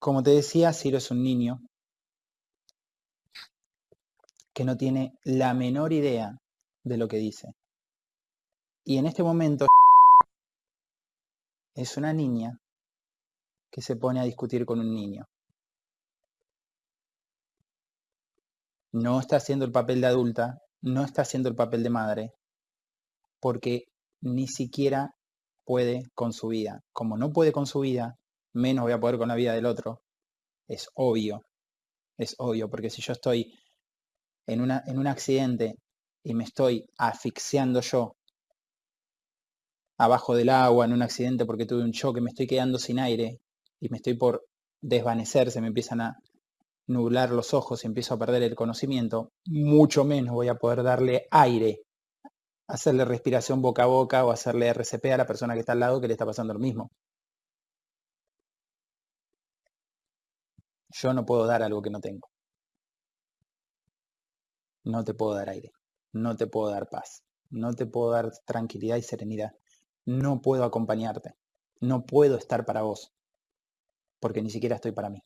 Como te decía, Ciro es un niño que no tiene la menor idea de lo que dice. Y en este momento es una niña que se pone a discutir con un niño. No está haciendo el papel de adulta, no está haciendo el papel de madre, porque ni siquiera puede con su vida. Como no puede con su vida, menos voy a poder con la vida del otro. Es obvio, es obvio, porque si yo estoy en, en un accidente y me estoy asfixiando yo abajo del agua en un accidente porque tuve un choque, me estoy quedando sin aire y me estoy por desvanecer, se me empiezan a nublar los ojos y empiezo a perder el conocimiento, mucho menos voy a poder darle aire, hacerle respiración boca a boca o hacerle RCP a la persona que está al lado que le está pasando lo mismo. Yo no puedo dar algo que no tengo. No te puedo dar aire, no te puedo dar paz, no te puedo dar tranquilidad y serenidad. No puedo acompañarte, no puedo estar para vos, porque ni siquiera estoy para mí.